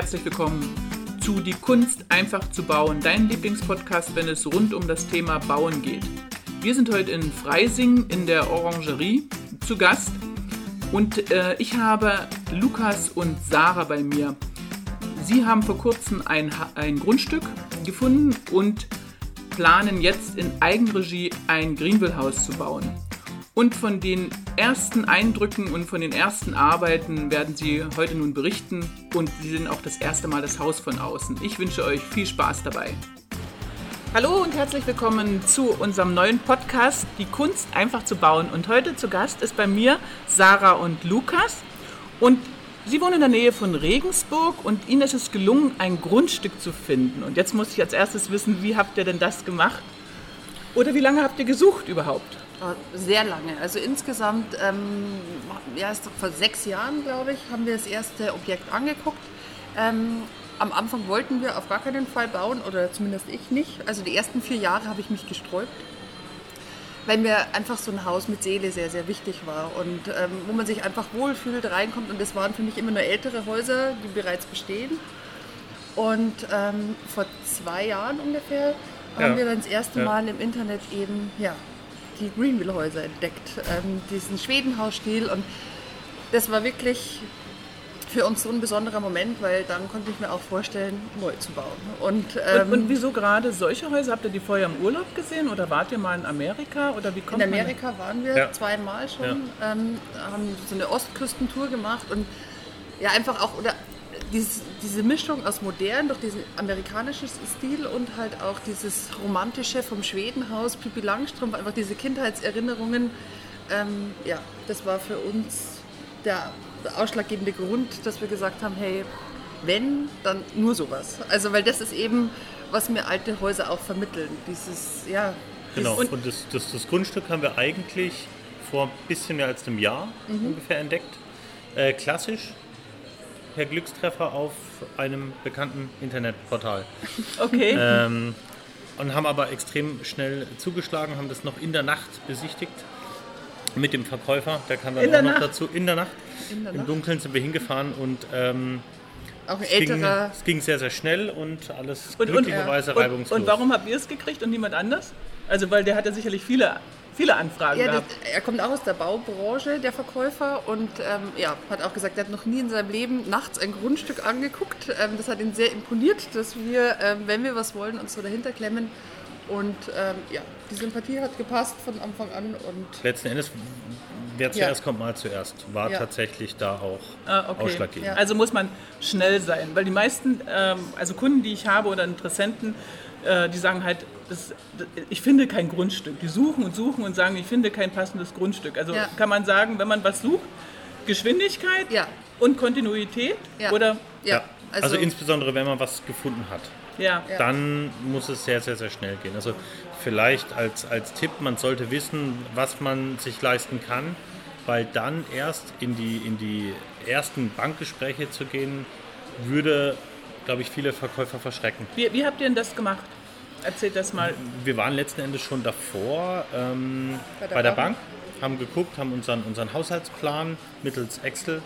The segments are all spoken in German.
herzlich willkommen zu Die Kunst einfach zu bauen, dein Lieblingspodcast, wenn es rund um das Thema Bauen geht. Wir sind heute in Freising in der Orangerie zu Gast und äh, ich habe Lukas und Sarah bei mir. Sie haben vor kurzem ein, ein Grundstück gefunden und planen jetzt in Eigenregie ein Greenville-Haus zu bauen. Und von den ersten Eindrücken und von den ersten Arbeiten werden Sie heute nun berichten und Sie sehen auch das erste Mal das Haus von außen. Ich wünsche euch viel Spaß dabei. Hallo und herzlich willkommen zu unserem neuen Podcast Die Kunst einfach zu bauen. Und heute zu Gast ist bei mir Sarah und Lukas. Und Sie wohnen in der Nähe von Regensburg und Ihnen ist es gelungen, ein Grundstück zu finden. Und jetzt muss ich als erstes wissen, wie habt ihr denn das gemacht? Oder wie lange habt ihr gesucht überhaupt? Sehr lange. Also insgesamt, ähm, ja, vor sechs Jahren, glaube ich, haben wir das erste Objekt angeguckt. Ähm, am Anfang wollten wir auf gar keinen Fall bauen, oder zumindest ich nicht. Also die ersten vier Jahre habe ich mich gesträubt, weil mir einfach so ein Haus mit Seele sehr, sehr wichtig war und ähm, wo man sich einfach wohlfühlt, reinkommt. Und das waren für mich immer nur ältere Häuser, die bereits bestehen. Und ähm, vor zwei Jahren ungefähr ja. haben wir dann das erste ja. Mal im Internet eben ja, die Greenville-Häuser entdeckt, ähm, diesen Schwedenhausstil. Und das war wirklich für uns so ein besonderer Moment, weil dann konnte ich mir auch vorstellen, neu zu bauen. Und, ähm, und, und, wieso gerade solche Häuser? Habt ihr die vorher im Urlaub gesehen oder wart ihr mal in Amerika? Oder wie kommt in Amerika waren wir ja. zweimal schon, ja. ähm, haben so eine Ostküstentour gemacht und ja, einfach auch, oder dieses, diese Mischung aus modern durch diesen amerikanischen Stil und halt auch dieses romantische vom Schwedenhaus, Pippi Langstrumpf, einfach diese Kindheitserinnerungen. Ähm, ja, das war für uns der ausschlaggebende Grund, dass wir gesagt haben, hey, wenn, dann nur sowas. Also weil das ist eben, was mir alte Häuser auch vermitteln. Dieses, ja. Genau, und, und das, das, das, Grundstück haben wir eigentlich vor ein bisschen mehr als einem Jahr mhm. ungefähr entdeckt. Äh, klassisch, per Glückstreffer auf einem bekannten Internetportal. Okay. Ähm, und haben aber extrem schnell zugeschlagen, haben das noch in der Nacht besichtigt mit dem Verkäufer. Der kam dann in auch noch Nacht? dazu. In der Nacht. In der Im Dunkeln sind wir hingefahren und ähm, auch ein es älterer. Ging, es ging sehr, sehr schnell und alles und, glücklicherweise und, reibungslos. Und, und warum habt ihr es gekriegt und niemand anders? Also, weil der hatte sicherlich viele viele Anfragen ja, gehabt. Das, er kommt auch aus der Baubranche, der Verkäufer, und ähm, ja, hat auch gesagt, er hat noch nie in seinem Leben nachts ein Grundstück angeguckt. Ähm, das hat ihn sehr imponiert, dass wir, ähm, wenn wir was wollen, uns so dahinter klemmen. Und ähm, ja, die Sympathie hat gepasst von Anfang an. Und Letzten Endes, wer zuerst ja. kommt, mal zuerst, war ja. tatsächlich da auch ah, okay. ausschlaggebend. Ja. Also muss man schnell sein, weil die meisten, ähm, also Kunden, die ich habe oder Interessenten, äh, die sagen halt, das, ich finde kein Grundstück. Die suchen und suchen und sagen, ich finde kein passendes Grundstück. Also ja. kann man sagen, wenn man was sucht, Geschwindigkeit ja. und Kontinuität ja. oder ja. Also, also, insbesondere wenn man was gefunden hat. Ja. Dann muss es sehr, sehr, sehr schnell gehen. Also vielleicht als, als Tipp, man sollte wissen, was man sich leisten kann, weil dann erst in die, in die ersten Bankgespräche zu gehen, würde glaube ich, viele Verkäufer verschrecken. Wie, wie, habt ihr denn das gemacht? Erzählt das mal. Wir waren letzten Endes schon davor ähm, bei, der, bei der Bank. Bank, haben geguckt, haben unseren, unseren Haushaltsplan mittels Excel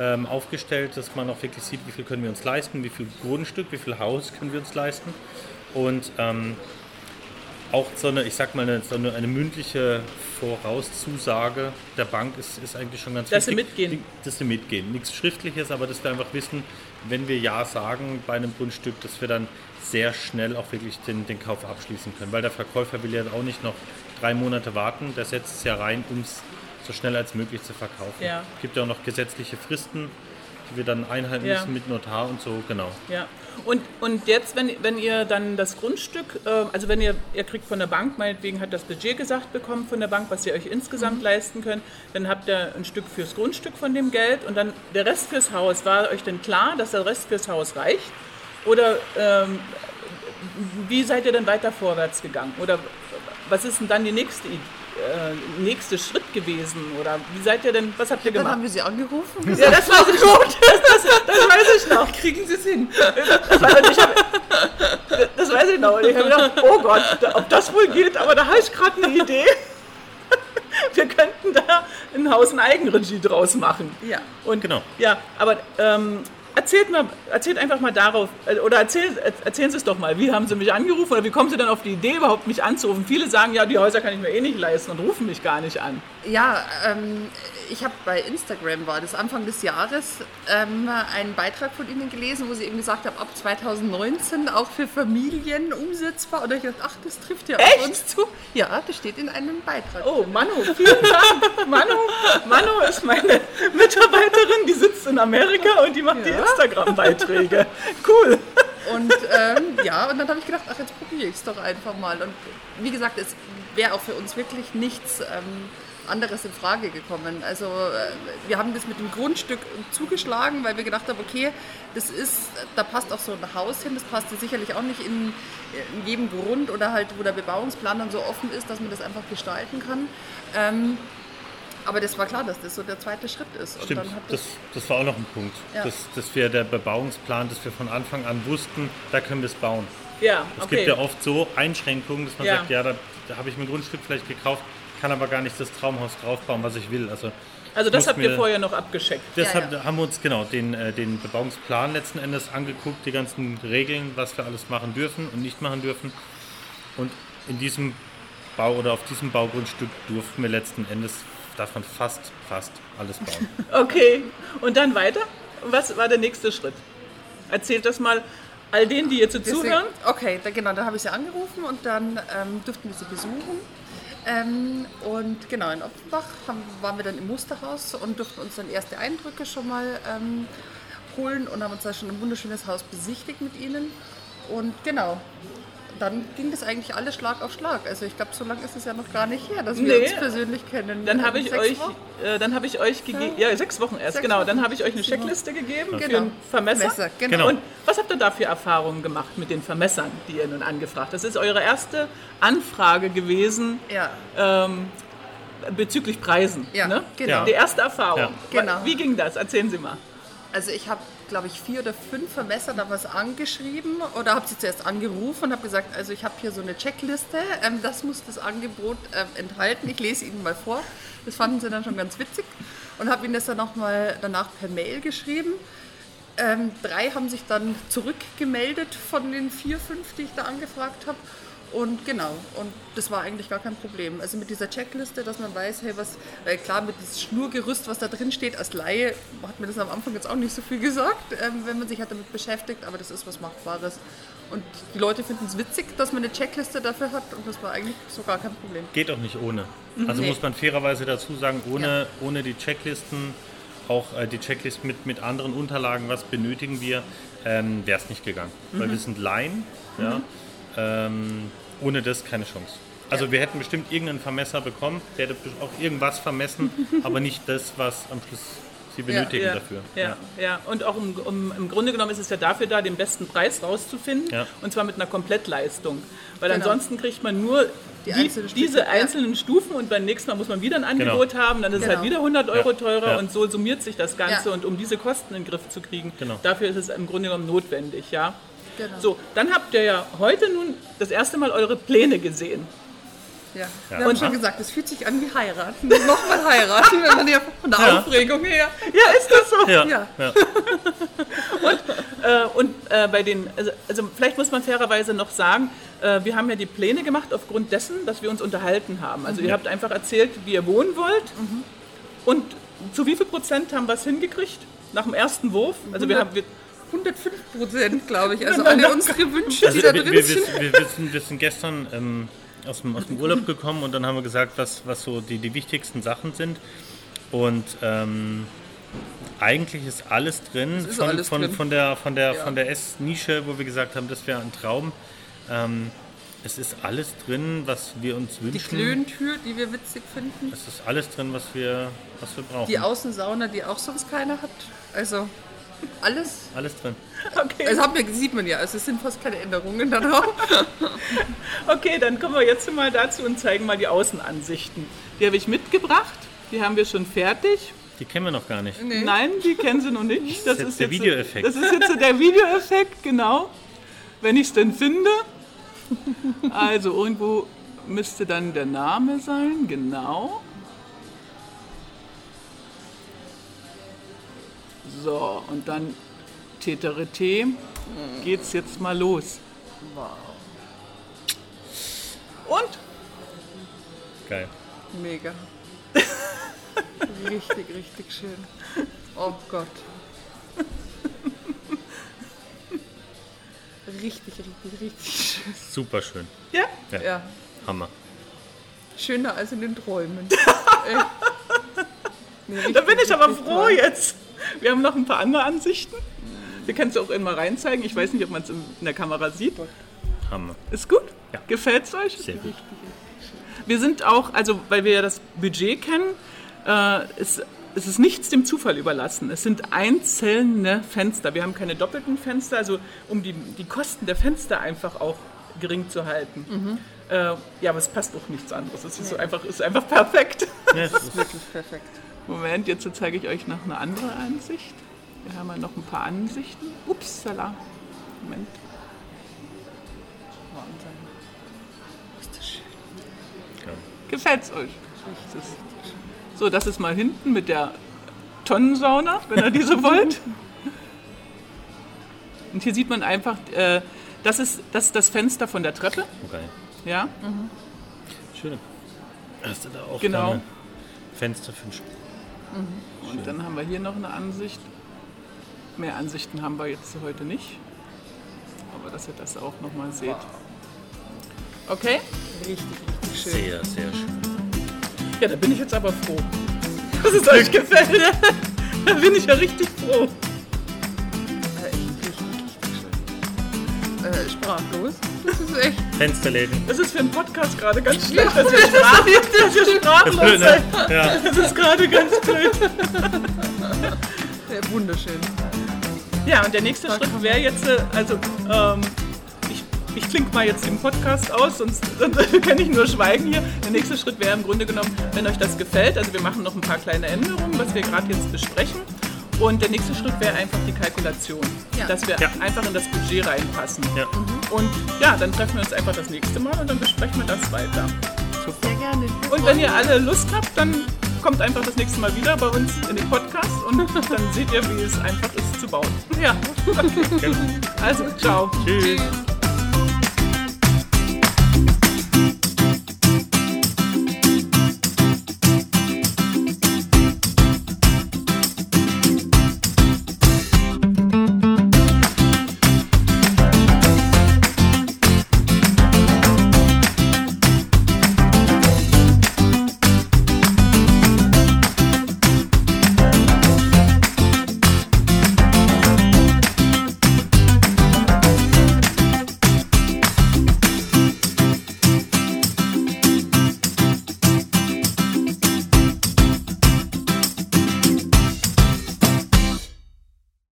ähm, aufgestellt, dass man auch wirklich sieht, wie viel können wir uns leisten, wie viel Grundstück, wie viel Haus können wir uns leisten. Und ähm, auch so eine, ich sag mal, eine, so eine, eine, mündliche Vorauszusage der Bank ist, ist eigentlich schon ganz dass wichtig. Dass sie mitgehen. Dass sie mitgehen. Nichts Schriftliches, aber dass wir einfach wissen, wenn wir Ja sagen bei einem Grundstück, dass wir dann sehr schnell auch wirklich den, den Kauf abschließen können. Weil der Verkäufer will ja auch nicht noch drei Monate warten, der setzt es ja rein, um es so schnell als möglich zu verkaufen. Ja. Es gibt ja auch noch gesetzliche Fristen, die wir dann einhalten ja. müssen mit Notar und so, genau. Ja. Und, und jetzt, wenn, wenn ihr dann das Grundstück, äh, also wenn ihr, ihr kriegt von der Bank, meinetwegen hat das Budget gesagt bekommen von der Bank, was ihr euch insgesamt mhm. leisten könnt, dann habt ihr ein Stück fürs Grundstück von dem Geld und dann der Rest fürs Haus. War euch denn klar, dass der Rest fürs Haus reicht? Oder ähm, wie seid ihr denn weiter vorwärts gegangen? Oder was ist denn dann die nächste Idee? Äh, nächste Schritt gewesen? Oder wie seid ihr denn, was habt ihr gemacht? Dann haben wir sie angerufen. Ja, das war gut. Das, das, das, weiß ich noch. Kriegen sie es hin? Das, hab, das weiß ich noch. Und ich habe gedacht, oh Gott, ob das wohl geht, aber da habe ich gerade eine Idee. Wir könnten da ein Haus in Eigenregie draus machen. Ja. Und, genau. Ja, aber ähm, erzählt, mal, erzählt einfach mal darauf, äh, oder erzähl, erzählen Sie es doch mal. Wie haben Sie mich angerufen oder wie kommen Sie dann auf die Idee, überhaupt mich anzurufen? Viele sagen, ja, die Häuser kann ich mir eh nicht leisten und rufen mich gar nicht an. Ja, ähm, ich habe bei Instagram, war das Anfang des Jahres, ähm, einen Beitrag von Ihnen gelesen, wo Sie eben gesagt haben, ab 2019 auch für Familien umsetzbar. Und ich dachte, ach, das trifft ja Echt? auf uns zu. Ja, das steht in einem Beitrag. Oh, Manu, vielen Dank. Manu, Manu ist meine Mitarbeiterin, die sitzt in Amerika und die macht die Ja. Instagram-Beiträge. Cool. Und ähm, ja, und dann habe ich gedacht, ach, jetzt probiere ich es doch einfach mal. Und wie gesagt, es wäre auch für uns wirklich nichts ähm, anderes in Frage gekommen. Also äh, wir haben das mit dem Grundstück zugeschlagen, weil wir gedacht haben, okay, das ist, da passt auch so ein Haus hin, das passt sicherlich auch nicht in, in jedem Grund oder halt, wo der Bebauungsplan dann so offen ist, dass man das einfach gestalten kann. Ähm, aber das war klar, dass das so der zweite Schritt ist. Und Stimmt, dann hat das, das war auch noch ein Punkt, Ja. dass, dass wir der Bebauungsplan, dass wir von Anfang an wussten, da können wir es bauen. Ja, Es okay. gibt ja oft so Einschränkungen, dass man Ja. sagt, ja, da, da habe ich mir ein Grundstück vielleicht gekauft, kann aber gar nicht das Traumhaus draufbauen, was ich will. Also, also das habt ihr mir- vorher noch abgescheckt. Deshalb Ja, ja. haben wir uns genau den, äh, den Bebauungsplan letzten Endes angeguckt, die ganzen Regeln, was wir alles machen dürfen und nicht machen dürfen. Und in diesem Bau oder auf diesem Baugrundstück durften wir letzten Endes davon fast, fast alles bauen. Okay, und dann weiter? Was war der nächste Schritt? Erzählt das mal all denen, die jetzt Deswegen- zuhören. Okay, da, genau, da habe ich sie angerufen und dann ähm, durften wir sie besuchen. Ähm, und genau, in Offenbach haben, waren wir dann im Musterhaus und durften uns dann erste Eindrücke schon mal ähm, holen und haben uns da schon ein wunderschönes Haus besichtigt mit ihnen. Und genau, dann ging das eigentlich alles Schlag auf Schlag. Also ich glaube, so lange ist es ja noch gar nicht her, dass wir Nee. uns persönlich kennen. Dann habe ich Sechs euch, äh, dann habe ich euch gegeben, ja sechs Wochen erst, Sechs genau. Dann Wochen. habe ich euch eine. Checkliste gegeben für Genau. einen Vermesser. Messer, genau. Genau. Und was habt ihr da für Erfahrungen gemacht mit den Vermessern, die ihr nun angefragt habt? Das ist eure erste Anfrage gewesen Ja, ähm, bezüglich Preisen. Ja, ne? genau. Die erste Erfahrung. Ja. Genau. Wie ging das? Erzählen Sie mal. Also ich habe, glaube ich, vier oder fünf Vermesser da was angeschrieben oder habe sie zuerst angerufen und habe gesagt, also ich habe hier so eine Checkliste, ähm, das muss das Angebot ähm, enthalten. Ich lese Ihnen mal vor. Das fanden sie dann schon ganz witzig und habe ihnen das dann nochmal danach per Mail geschrieben. Ähm, drei haben sich dann zurückgemeldet von den vier, fünf, die ich da angefragt habe. Und genau, und das war eigentlich gar kein Problem. Also mit dieser Checkliste, dass man weiß, hey, was, weil klar, mit diesem Schnurgerüst, was da drin steht, als Laie, hat mir das am Anfang jetzt auch nicht so viel gesagt, ähm, wenn man sich halt damit beschäftigt, aber das ist was Machbares. Und die Leute finden es witzig, dass man eine Checkliste dafür hat und das war eigentlich so gar kein Problem. Geht auch nicht ohne. Also Nee. muss man fairerweise dazu sagen, ohne, ohne die Checklisten, auch äh, die Checklist mit, mit anderen Unterlagen, was benötigen wir, ähm, wäre es nicht gegangen. Weil wir sind Laien, ja, ähm, ohne das keine Chance. Also wir hätten bestimmt irgendeinen Vermesser bekommen, der hätte auch irgendwas vermessen, aber nicht das, was am Schluss sie benötigen ja, dafür. Ja, ja. Und auch um, um, im Grunde genommen ist es ja dafür da, den besten Preis rauszufinden. Ja. Und zwar mit einer Komplettleistung. Weil Genau. ansonsten kriegt man nur Die die einzelnen Stücke, diese ja. einzelnen Stufen und beim nächsten Mal muss man wieder ein Angebot haben. Dann ist es Genau. halt wieder 100 Euro Ja. teurer Ja. und so summiert sich das Ganze. Ja. Und um diese Kosten in den Griff zu kriegen, Genau. dafür ist es im Grunde genommen notwendig. Ja? Genau. So, dann habt ihr ja heute nun das erste Mal eure Pläne gesehen. Ja. Ja. Wir haben schon gesagt, es fühlt sich an wie heiraten. Nochmal heiraten, wenn man ja von der Ja. Aufregung her. Ja, ist das so? Ja, Ja. ja. Äh, und äh, bei den, also, also vielleicht muss man fairerweise noch sagen, äh, wir haben ja die Pläne gemacht aufgrund dessen, dass wir uns unterhalten haben. Also ihr habt einfach erzählt, wie ihr wohnen wollt. Und zu wie viel Prozent haben wir es hingekriegt? Nach dem ersten Wurf? Also wir haben, wir, 105 Prozent, glaube ich. Also alle unsere Wünsche, Also die da wir, drin wir, sind. wir, wir, sind, wir sind gestern ähm, aus, dem, aus dem Urlaub gekommen und dann haben wir gesagt, was, was so die, die wichtigsten Sachen sind. Und ähm, eigentlich ist alles drin, ist von, alles von, drin. von der, von der, Ja. von der Essnische, wo wir gesagt haben, das wäre ein Traum. Ähm, es ist alles drin, was wir uns Die wünschen. Klöntür, die wir witzig finden. Es ist alles drin, was wir, was wir brauchen. Die Außensauna, die auch sonst keiner hat. Also alles. alles drin. okay, Das haben wir, sieht man ja. Also es sind fast keine Änderungen da drauf. okay, dann kommen wir jetzt mal dazu und zeigen mal die Außenansichten. Die habe ich mitgebracht, die haben wir schon fertig. Die kennen wir noch gar nicht. Nein, die kennen sie noch nicht. Das ist ist der jetzt- Videoeffekt. Das ist jetzt so der Videoeffekt, genau. Wenn ich es denn finde. Also irgendwo müsste dann der Name sein, genau. So, und dann Teterete geht's jetzt mal los. Wow. Und? Geil. Mega. richtig, richtig schön. Oh Gott. Richtig, richtig, richtig schön. Super schön. Ja? Ja. Ja, Hammer. schöner als in den Träumen. Nee, Da bin ich aber froh toll. jetzt. Wir haben noch ein paar andere Ansichten. Wir können es auch immer reinzeigen. Ich weiß nicht, ob man es in der Kamera sieht. Hammer. Ist gut? Ja. Gefällt es euch? Sehr gut. Wir sind auch, also weil wir ja das Budget kennen, äh, es, es ist nichts dem Zufall überlassen. Es sind einzelne Fenster. Wir haben keine doppelten Fenster, also um die, die Kosten der Fenster einfach auch gering zu halten. Äh, ja, aber es passt auch nichts anderes. Es ist so einfach, ist einfach perfekt. Ja, es ist Wirklich perfekt. Moment, jetzt zeige ich euch noch eine andere Ansicht. Wir haben ja noch ein paar Ansichten. Upsala. Moment. Wahnsinn. Ist das schön. geil. Gefällt's euch? Das So, das ist mal hinten mit der Tonnensauna, wenn ihr diese wollt. Und hier sieht man einfach, äh, das, ist, das ist das Fenster von der Treppe. Geil. Ja, Schön. Hast du da auch Genau. Fenster für den Sch und dann haben wir hier noch eine Ansicht. Mehr Ansichten haben wir jetzt heute nicht. Aber dass ihr das auch nochmal seht. Okay? Richtig, richtig schön. Sehr, sehr schön. Ja, da bin ich jetzt aber froh. Dass es euch gefällt. Da bin ich ja richtig froh. Sprachlos. Das ist echt. Fensterläden. Das ist für einen Podcast gerade ganz schlecht, dass ihr, sprach, dass ihr sprachlos Blöd, ne? Ja. Das ist gerade ganz blöd. Äh, wunderschön. Ja, und der nächste Schritt wäre jetzt, äh, also ähm, ich, ich klinge mal jetzt den Podcast aus, sonst, sonst kann ich nur schweigen hier. Der nächste Schritt wäre im Grunde genommen, wenn euch das gefällt, also wir machen noch ein paar kleine Änderungen, was wir gerade jetzt besprechen. Und der nächste Schritt wäre einfach die Kalkulation, Ja. dass wir Ja. einfach in das Budget reinpassen. Ja. Und ja, dann treffen wir uns einfach das nächste Mal und dann besprechen wir das weiter. Sehr gerne. Wir Und wenn ihr alle Lust habt, dann kommt einfach das nächste Mal wieder bei uns in den Podcast und dann seht ihr, wie es einfach ist zu bauen. Ja, okay. Also, ciao. Tschüss. uns.